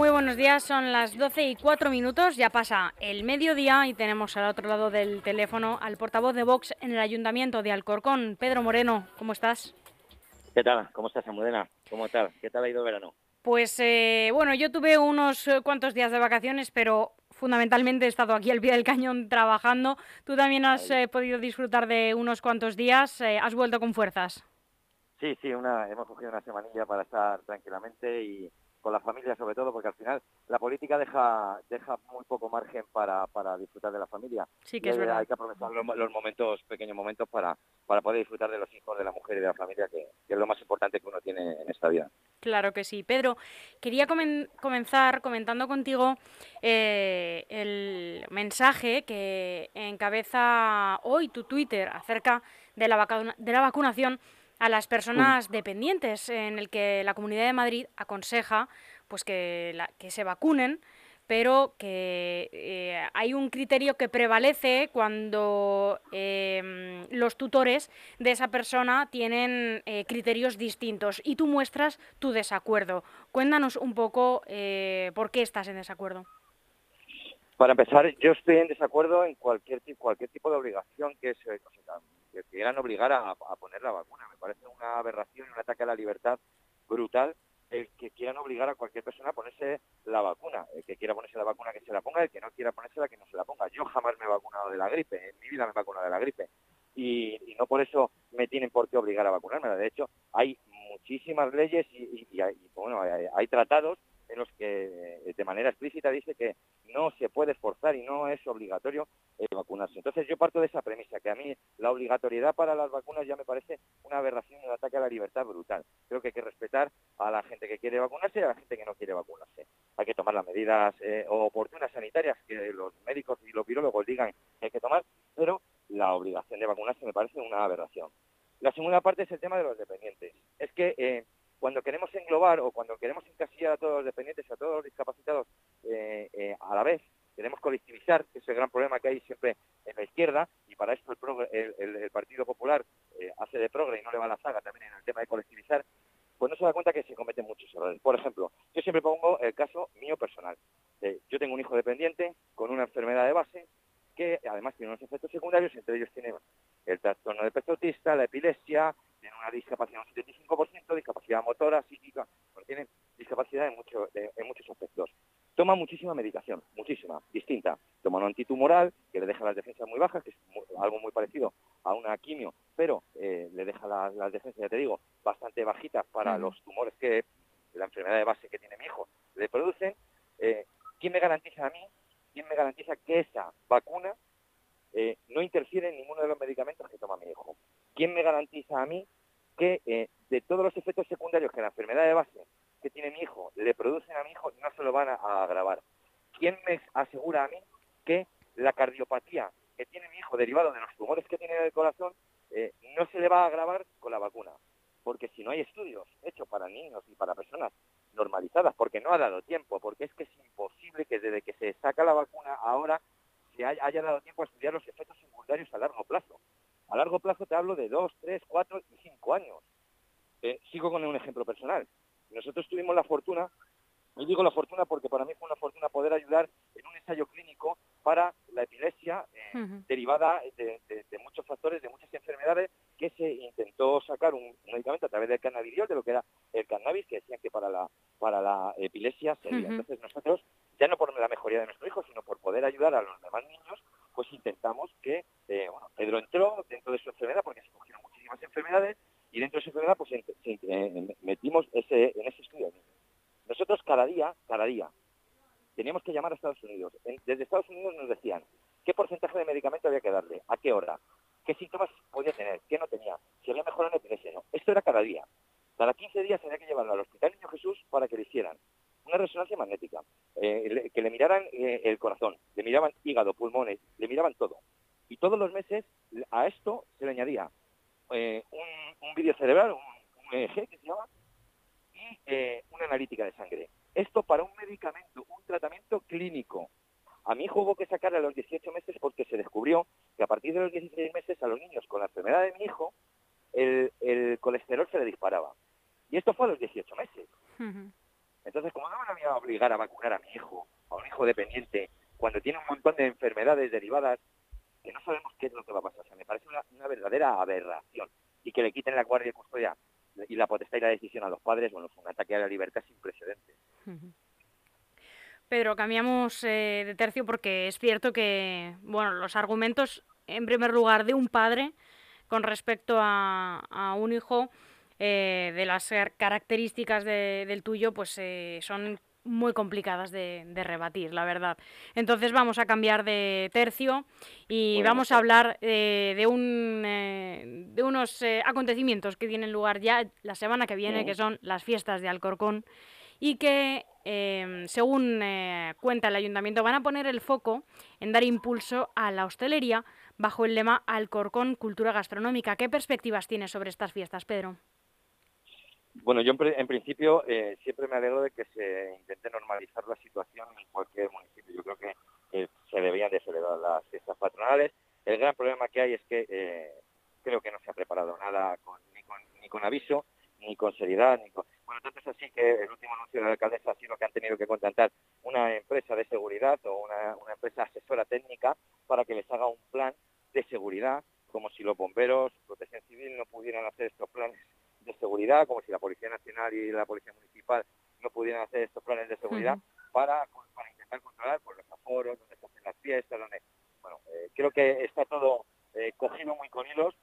Muy buenos días, son las 12 y 4 minutos, ya pasa el mediodía y tenemos al otro lado del teléfono al portavoz de Vox en el Ayuntamiento de Alcorcón, Pedro Moreno, ¿cómo estás? ¿Qué tal? ¿Cómo estás, Amudena? ¿Cómo tal? ¿Qué tal ha ido el verano? Pues eh, bueno, yo tuve unos eh, cuantos días de vacaciones, pero fundamentalmente he estado aquí al pie del cañón trabajando. ¿Tú también has eh, podido disfrutar de unos cuantos días? ¿Has vuelto con fuerzas? Sí, sí, una, hemos cogido una semanilla para estar tranquilamente y, con la familia sobre todo, porque al final la política deja deja muy poco margen para, para disfrutar de la familia. Sí, que es verdad. Hay que aprovechar los, momentos, pequeños momentos, para, para poder disfrutar de los hijos, de la mujer y de la familia, que, es lo más importante que uno tiene en esta vida. Claro que sí. Pedro, quería comenzar comentando contigo eh, el mensaje que encabeza hoy tu Twitter acerca de la, de la vacunación a las personas dependientes, en el que la Comunidad de Madrid aconseja pues que, que se vacunen, pero que eh, hay un criterio que prevalece cuando em, los tutores de esa persona tienen eh, criterios distintos y tú muestras tu desacuerdo. Cuéntanos un poco eh, por qué estás en desacuerdo. Para empezar, yo estoy en desacuerdo en cualquier, cualquier tipo de obligación que se, que quieran obligar a, poner la vacuna. Me parece una aberración y un ataque a la libertad brutal el que quieran obligar a cualquier persona a ponerse la vacuna. El que quiera ponerse la vacuna que se la ponga, el que no quiera ponerse la que no se la ponga. Yo jamás me he vacunado de la gripe, en mi vida me he vacunado de la gripe. Y, no por eso me tienen por qué obligar a vacunarme. De hecho, hay muchísimas leyes y, hay, bueno, hay tratados en los que de manera explícita dice que no se puede esforzar y no es obligatorio eh, vacunarse. Entonces yo parto de esa premisa, que a mí la obligatoriedad para las vacunas ya me parece una aberración un ataque a la libertad brutal. Creo que hay que respetar a la gente que quiere vacunarse y a la gente que no quiere vacunarse. Hay que tomar las medidas eh, oportunas sanitarias que los médicos y los virólogos digan que hay que tomar, pero la obligación de vacunarse me parece una aberración. La segunda parte es el tema de los dependientes. Es que eh, cuando queremos englobar o cuando queremos encasillar a todos los dependientes a todos los discapacitados eh, eh, a la vez, queremos colectivizar, que es el gran problema que hay siempre en la izquierda, y para esto el, Partido Popular eh, hace de progre y no le va la saga también en el tema de colectivizar, pues no se da cuenta que se cometen muchos errores. Por ejemplo, yo siempre pongo el caso mío personal. yo tengo un hijo dependiente con una enfermedad de base que además tiene unos efectos secundarios, entre ellos tiene el trastorno de peso autista, la epilepsia, tiene una discapacidad un 75%, discapacidad motora, psíquica, porque tiene discapacidad en, mucho, en muchos aspectos. Toma muchísima medicación, muchísima, distinta. Toma un antitumoral que le deja las defensas muy bajas, que es algo muy parecido a una quimio, pero eh, le deja las, defensas, ya te digo, bastante bajitas para los tumores que la enfermedad de base que tiene mi hijo le producen. Eh, ¿Quién me garantiza a mí? ¿Quién me garantiza que esa vacuna eh, no interfiere en ninguno de los medicamentos que toma mi hijo? ¿Quién me garantiza a mí que eh, de todos los efectos secundarios que la enfermedad de base que tiene mi hijo le producen a mi hijo no se lo van a, agravar? ¿Quién me asegura a mí que la cardiopatía que tiene mi hijo derivado de los tumores que tiene en el corazón eh, no se le va a agravar con la vacuna? Porque si no hay estudios hechos para niños y para personas normalizadas, porque no ha dado tiempo, porque es que es imposible que desde que se saca la vacuna ahora se haya dado tiempo a estudiar los efectos secundarios a largo plazo. A largo plazo te hablo de dos, tres, cuatro y cinco años. Eh, sigo con un ejemplo personal. Nosotros tuvimos la fortuna, y digo la fortuna porque para mí fue una fortuna poder ayudar en un ensayo clínico para la epilepsia eh, derivada de, muchos factores, de muchas enfermedades, que se intentó sacar un, medicamento a través del cannabidiol, de lo que era el cannabis, que decían que para la, para la epilepsia sería. Entonces nosotros, ya no por la mejoría de nuestro hijo, sino por poder ayudar a los demás niños, pues intentamos que, eh, bueno, Pedro entró dentro de su enfermedad porque se cogieron muchísimas enfermedades y dentro de su enfermedad pues metimos ese, en ese estudio. Nosotros cada día, cada día, teníamos que llamar a Estados Unidos. desde Estados Unidos nos decían qué porcentaje de medicamento había que darle, a qué hora, qué síntomas podía tener, qué no tenía, si había mejorado en epilepsia no. Esto era cada día. Cada 15 días había que llevarlo al Hospital Niño Jesús para que le hicieran una resonancia magnética, eh, que le miraran eh, el corazón, le miraban hígado, pulmones, le miraban todo. Y todos los meses a esto se le añadía eh, un, vídeo cerebral, un, EEG que se llama, y una analítica de sangre. Esto para un medicamento, un tratamiento clínico. A mi hijo hubo que sacarle a los 18 meses porque se descubrió que a partir de los 16 meses a los niños con la enfermedad de mi hijo el, el colesterol se le disparaba. Y esto fue a los 18 meses. Entonces, como no me voy a obligar a vacunar a mi hijo, a un hijo dependiente, cuando tiene un montón de enfermedades derivadas que no sabemos qué es lo que va a pasar. O sea, me parece una, verdadera aberración. Y que le quiten la guardia y custodia y la potestad y la decisión a los padres, bueno, es un ataque a la libertad sin precedentes. Pedro, cambiamos eh, de tercio porque es cierto que, bueno, los argumentos, en primer lugar, de un padre con respecto a, un hijo, eh, de las características del tuyo, pues eh, son muy complicadas de, rebatir, la verdad. Entonces vamos a cambiar de tercio y vamos a hablar eh, de, un, eh, de unos eh, acontecimientos que tienen lugar ya la semana que viene, que son las fiestas de Alcorcón y que, em, según cuenta el ayuntamiento, van a poner el foco en dar impulso a la hostelería bajo el lema Alcorcón Cultura Gastronómica. ¿Qué perspectivas tienes sobre estas fiestas, Pedro? Bueno, yo en, principio eh, siempre me alegro de que se intente normalizar la situación en cualquier municipio. Yo creo que se debían de celebrar las fiestas patronales. El gran problema que hay es que eh, creo que no se ha preparado nada ni, con, aviso, ni con seriedad, ni con... Bueno, tanto es así que el último anuncio de la alcaldesa ha sido que han tenido que contratar una empresa de seguridad o una, empresa asesora técnica para que les haga un plan de seguridad, como si los bomberos, protección civil no pudieran hacer estos planes seguridad, como si la Policía Nacional y la Policía Municipal no pudieran hacer estos planes de seguridad para, para intentar controlar por los aforos, donde se hacen las fiestas, donde... Bueno, eh, creo que está todo eh, cogido muy con hilos.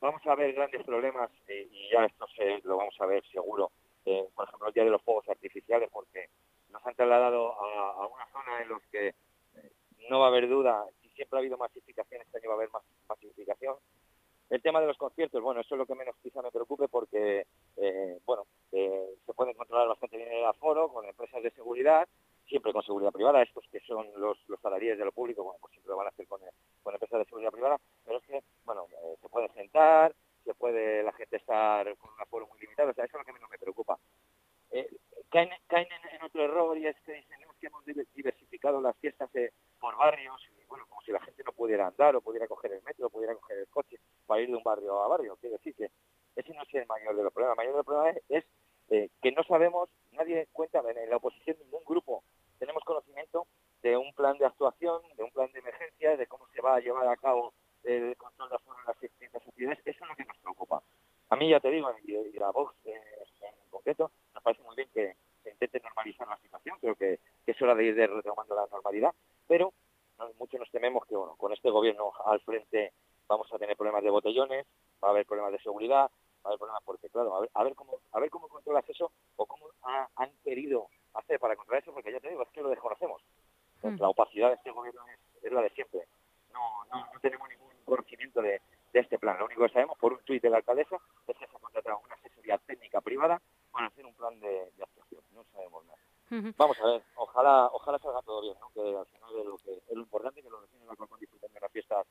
Vamos a ver grandes problemas eh, y ya esto se, lo vamos a ver seguro, por ejemplo, el día de los fuegos artificiales, porque nos han trasladado a, una zona en los que no va a haber duda, si siempre ha habido masificación, este año va a haber más masificación, el tema de los conciertos, bueno, eso es lo que menos quizá me preocupe porque, eh, bueno, eh, se puede controlar bastante bien el aforo con empresas de seguridad, siempre con seguridad privada, estos que son los, los de lo público, bueno, pues siempre lo van a hacer con, con empresas de seguridad privada, pero es que, bueno, eh, se puede sentar, se puede la gente estar con un aforo muy limitado, o sea, eso es lo que menos me preocupa. caen, caen en, otro error y es que dicen que hemos diversificado las fiestas por barrios, como si la gente no pudiera andar o pudiera coger el metro, o pudiera coger el coche para ir de un barrio a barrio. Quiere decir que ese no es el mayor de los problemas. El mayor de los problemas es, eh, que no sabemos, nadie cuenta, en la oposición ningún grupo tenemos conocimiento de un plan de actuación, de un plan de emergencia, de cómo se va a llevar a cabo el control de en las distintas sociedades. Eso es lo que nos preocupa. A mí, ya te digo, y, la Vox eh, en concreto, nos parece muy bien que se intente normalizar la situación. Creo que, es hora de ir retomando la normalidad, pero muchos nos tememos que, bueno, con este gobierno al frente vamos a tener problemas de botellones, va a haber problemas de seguridad, va a haber problemas porque, claro, a ver, a ver cómo a ver cómo controlas eso o cómo han querido hacer para controlar eso, porque ya te digo, es que lo desconocemos. Hmm. La opacidad de este gobierno es, la de siempre. No, no, no tenemos ningún conocimiento de, de, este plan. Lo único que sabemos por un tuit de la alcaldesa es que se ha contratado una asesoría técnica privada para hacer un plan de, actuación. No sabemos nada. Vamos a ver, ojalá ojalá salga todo bien, ¿no? que al final es lo, que, es lo importante que los vecinos de la disfruten de las fiestas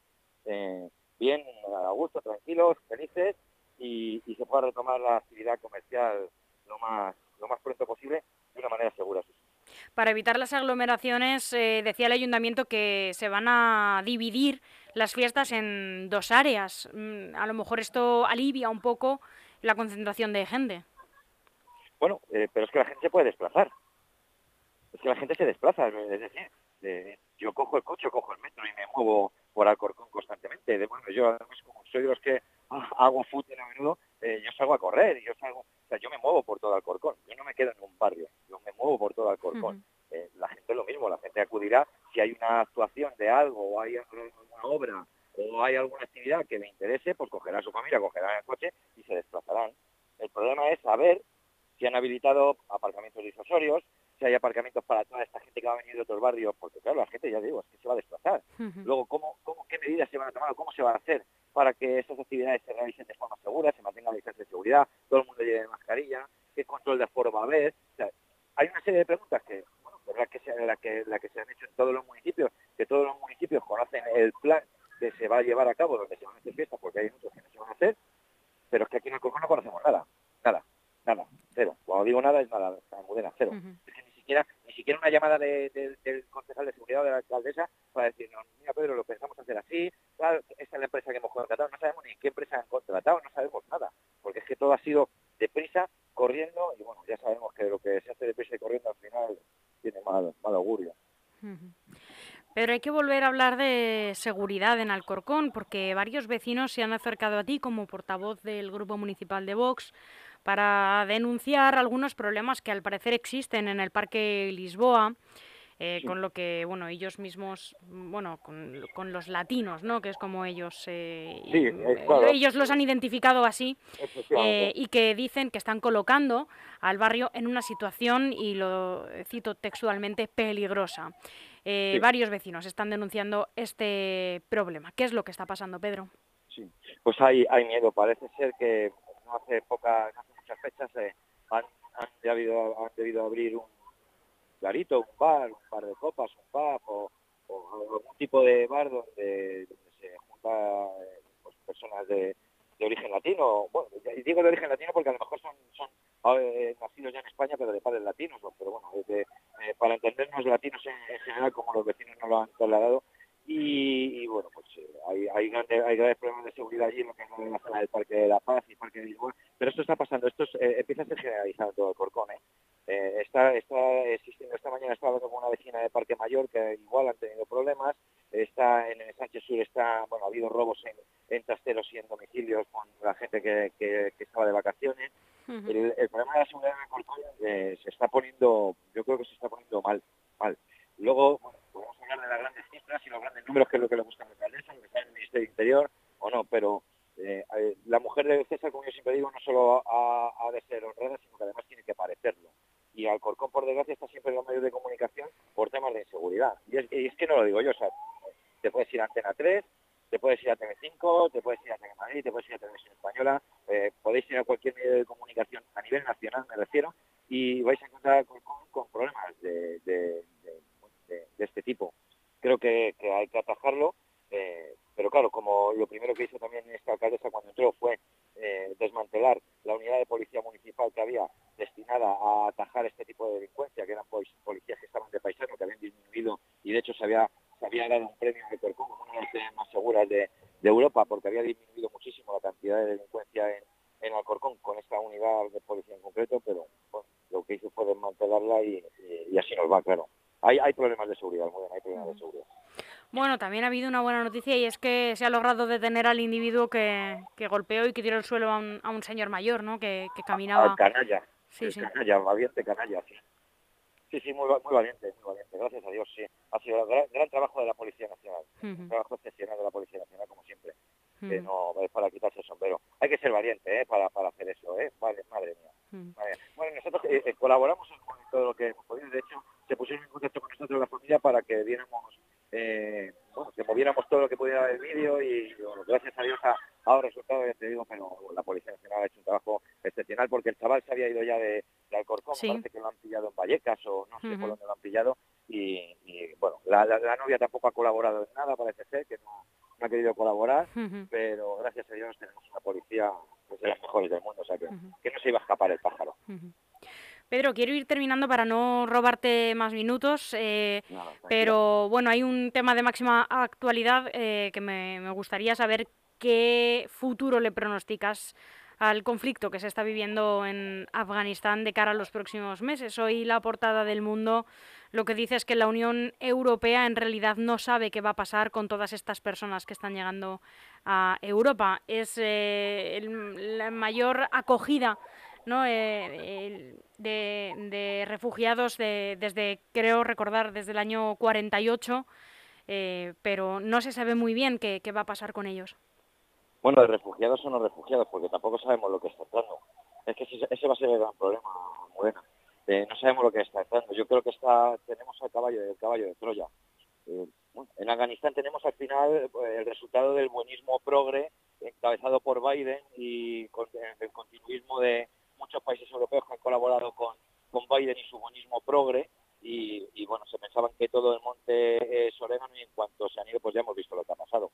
eh, bien, a gusto, tranquilos, felices y, se pueda retomar la actividad comercial lo más, lo más pronto posible de una manera segura. Para evitar las aglomeraciones, eh, decía el ayuntamiento que se van a dividir las fiestas en dos áreas. Mm, a lo mejor esto alivia un poco la concentración de gente. Bueno, eh, pero es que la gente se puede desplazar. Es que la gente se desplaza. Es decir, eh, yo cojo el coche, cojo el metro y me muevo por Alcorcón constantemente. De, bueno, yo además como soy de los que hago fútbol a menudo, eh, yo salgo a correr, yo salgo, o sea, yo me muevo por todo Alcorcón, yo no me quedo en un barrio, yo me muevo por todo Alcorcón. Eh, la gente es lo mismo, la gente acudirá si hay una actuación de algo o hay alguna obra o hay alguna actividad que le interese, pues cogerá a su familia, cogerá el coche y se desplazarán. El problema es saber si han habilitado aparcamientos disuasorios, si hay aparcamientos para toda esta gente que va a venir de otros barrios, porque claro, la gente, ya digo, es que se va a desplazar. Luego, ¿cómo, cómo, ¿qué medidas se van a tomar cómo se va a hacer para que estas actividades se realicen de forma segura, se mantenga la distancia de seguridad, todo el mundo lleve mascarilla, qué control de aforo va a haber? hay una serie de preguntas que, bueno, pues la que, se, la, que, la que se han hecho en todos los municipios, que todos los municipios conocen el plan que se va a llevar a cabo donde se van a hacer fiestas, porque hay muchos que no se van a hacer, pero es que aquí en el no conocemos nada, nada, nada, cero. Cuando digo nada es nada, mudena, cero siquiera una llamada del concejal de seguridad o de la para decirnos, mira Pedro, lo pensamos hacer así, claro, esta es la empresa que hemos contratado, no sabemos ni qué empresa han contratado, no sabemos nada, porque es que todo ha sido deprisa corriendo y bueno, ya sabemos que lo que se hace deprisa y corriendo al final tiene mal, mal augurio. Pero hay que volver a hablar de seguridad en Alcorcón, porque varios vecinos se han acercado a ti como portavoz del Grupo Municipal de Vox para denunciar algunos problemas que al parecer existen en el Parque Lisboa. Eh, con lo que, bueno, ellos mismos, bueno, con, los latinos, ¿no? Que es como ellos, eh, ellos los han identificado así eh, y que dicen que están colocando al barrio en una situación, y lo cito textualmente, peligrosa. Varios vecinos están denunciando este problema. ¿Qué es lo que está pasando, Pedro? Sí, pues hay, hay miedo. Parece ser que no hace, poca, hace muchas fechas han, han, debido, han debido abrir un clarito, un bar, un par de copas, un pub o, algún tipo de bar donde, se juntan eh, pues, personas de, origen latino. Bueno, y digo de origen latino porque a lo mejor son, son eh, nacidos ya en España, pero de padres latinos, pero bueno, eh, para entendernos latinos en, general, como los vecinos no lo han trasladado, y, bueno, pues hay, hay, hay, graves problemas de seguridad allí en lo que es la zona del Parque de la Paz y Parque de Lisboa, pero esto está pasando, esto empieza a ser generalizado en todo el Corcón, ¿eh? Está, está existiendo, esta mañana estaba hablando con una vecina de Parque Mayor que igual han tenido problemas. Está en el Sánchez Sur, está, bueno, ha habido robos en, en trasteros y en domicilios con la gente que, que, estaba de vacaciones. el, problema de la seguridad en eh, se está poniendo, yo creo que se está poniendo mal. mal. Luego, bueno, podemos hablar de las grandes cifras y los grandes números, que es lo que le gusta a la alcaldesa, lo que está en el Ministerio Interior o no, pero eh, la mujer de César, como yo siempre digo, no solo ha, ha de ser honrada, sino que además tiene que parecerlo y Alcorcón, por desgracia, está siempre en los medios de comunicación por temas de inseguridad. Y es, que no lo digo yo, o sea, te puedes ir a Antena 3, te puedes ir a TV5, te puedes ir a Telemadrid, te puedes ir a Televisión Española, eh, podéis ir a cualquier medio de comunicación a nivel nacional, me refiero, y vais a encontrar Alcorcón con problemas de, este tipo. Creo que, hay que atajarlo, eh, pero claro, como lo primero que hizo también esta alcaldesa cuando entró fue eh, desmantelar la unidad de policía municipal que había a atajar este tipo de delincuencia, que eran policías que estaban de paisano, que habían disminuido y de hecho se había, se había dado un premio de Percón como una de las ciudades más seguras de, Europa porque había disminuido muchísimo la cantidad de delincuencia en, en Alcorcón con esta unidad de policía en concreto, pero lo que hizo fue desmantelarla y, así nos va, claro. Hay, hay problemas de seguridad, muy bien, hay problemas de seguridad. Bueno, también ha habido una buena noticia y es que se ha logrado detener al individuo que, que golpeó y que tiró al suelo a un, a un señor mayor, ¿no? Que, que caminaba. Al canalla. Sí, sí. Canalla, valiente canalla, sí. Sí, sí, muy, muy valiente, muy valiente. Gracias a Dios, sí. Ha sido gran, gran trabajo de la Policía Nacional. Un trabajo excepcional de la Policía Nacional, como siempre. Que no es para quitarse el sombrero. Hay que ser valiente, ¿eh? Para, para hacer eso, ¿eh? Madre, madre mía. Bueno, nosotros eh, eh, colaboramos con todo lo que hemos podido. De hecho, se pusieron en contacto con nosotros la familia para que diéramos eh, bueno, que moviéramos todo lo que pudiera del vídeo y gracias a Dios ha, dado resultados, ya te digo, pero la Policía Nacional ha hecho un trabajo excepcional porque el chaval se había ido ya de, Alcorcón, parece que lo han pillado en Vallecas o no sé por dónde lo han pillado y, bueno, la, novia tampoco ha colaborado en nada, parece ser que no, ha querido colaborar, pero gracias a Dios tenemos una policía de las mejores del mundo, o sea que, que no se iba a escapar el pájaro. Pedro, quiero ir terminando para no robarte más minutos, eh, pero bueno, hay un tema de máxima actualidad eh, que me, gustaría saber qué futuro le pronosticas al conflicto que se está viviendo en Afganistán de cara a los próximos meses. Hoy la portada del mundo lo que dice es que la Unión Europea en realidad no sabe qué va a pasar con todas estas personas que están llegando a Europa. Es eh, la mayor acogida ¿no? Eh, de, refugiados desde, creo recordar, desde el año 48, eh, pero no se sabe muy bien qué, va a pasar con ellos. Bueno, de refugiados o no refugiados, porque tampoco sabemos lo que está entrando. Es que ese va a ser el gran problema, Morena. Eh, no sabemos lo que está entrando. Yo creo que está tenemos al caballo, el caballo de Troya. en Afganistán tenemos al final el resultado del buenismo progre encabezado por Biden y con el continuismo de, muchos países europeos que han colaborado con, con Biden y su bonismo progre y, bueno, se pensaban que todo el monte es orégano y en cuanto se han ido pues ya hemos visto lo que ha pasado.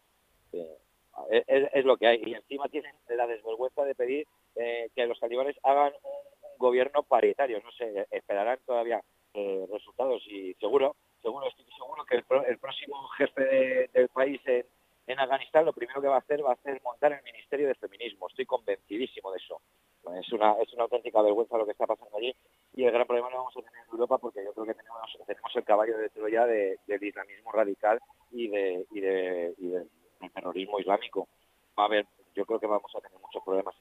Eh, es, lo que hay y encima tienen la desvergüenza de pedir eh, que los talibanes hagan un, gobierno paritario. No sé, esperarán todavía eh, resultados y seguro, seguro, estoy seguro que el, próximo jefe del país en, en Afganistán lo primero que va a hacer va a ser montar el Ministerio de Feminismo. Estoy convencidísimo de eso. Es un una, es una auténtica vergüenza lo que está pasando allí y el gran problema lo vamos a tener en Europa porque yo creo que tenemos, el caballo de Troya de, del islamismo radical y, de, y, de, y del terrorismo islámico. Va a haber, yo creo que vamos a tener muchos problemas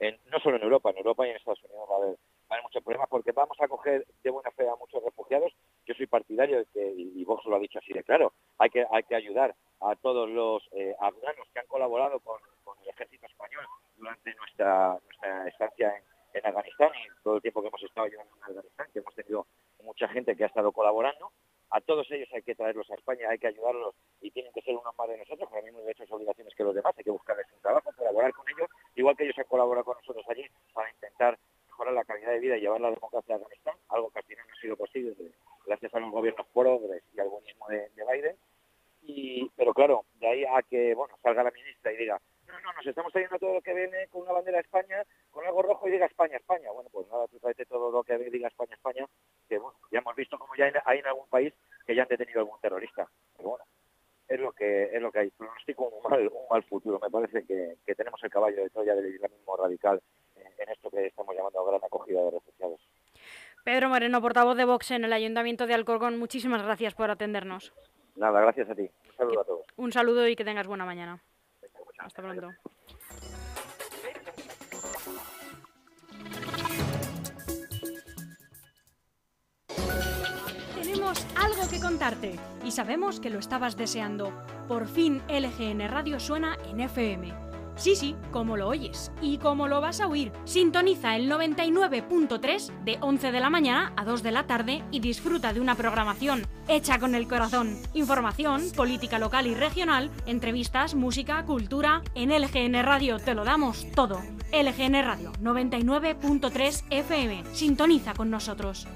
en, no solo en Europa, en Europa y en Estados Unidos va a haber, va a haber muchos problemas porque vamos a coger de buena fe a muchos refugiados. Yo soy partidario de que, y Vox lo ha dicho así de claro, hay que, hay que ayudar a todos los eh, afganos que han colaborado con el ejército español durante nuestra, nuestra estancia en, en Afganistán y todo el tiempo que hemos estado llevando en Afganistán, que hemos tenido mucha gente que ha estado colaborando. A todos ellos hay que traerlos a España, hay que ayudarlos y tienen que ser unos más de nosotros, con las mismas derechos y obligaciones que los demás, hay que buscarles un trabajo, colaborar con ellos, igual que ellos han colaborado con nosotros allí para intentar mejorar la calidad de vida y llevar la democracia a Afganistán, algo que al final no ha sido posible gracias a los gobiernos progres y al buenismo de, de Biden. Y, pero claro, de ahí a que bueno salga la ministra y diga, no, no, nos estamos trayendo todo lo que viene con una bandera de España, con algo rojo y diga España, España. Bueno, pues nada, tú traes todo lo que diga España, España, que bueno, ya hemos visto como ya hay en algún país que ya han detenido algún terrorista. Pero bueno, es lo que es lo que hay. Pronostico un mal, un mal futuro. Me parece que, que tenemos el caballo de Troya del islamismo radical en, en esto que estamos llamando gran acogida de refugiados. Pedro Moreno, portavoz de Vox en el Ayuntamiento de Alcorcón, muchísimas gracias por atendernos. Nada, gracias a ti. Un saludo a todos. Un saludo y que tengas buena mañana. Hasta pronto. Tenemos algo que contarte y sabemos que lo estabas deseando. Por fin LGN Radio suena en FM. Sí, sí, como lo oyes y como lo vas a oír. Sintoniza el 99.3 de 11 de la mañana a 2 de la tarde y disfruta de una programación hecha con el corazón. Información, política local y regional, entrevistas, música, cultura. En LGN Radio te lo damos todo. LGN Radio 99.3 FM. Sintoniza con nosotros.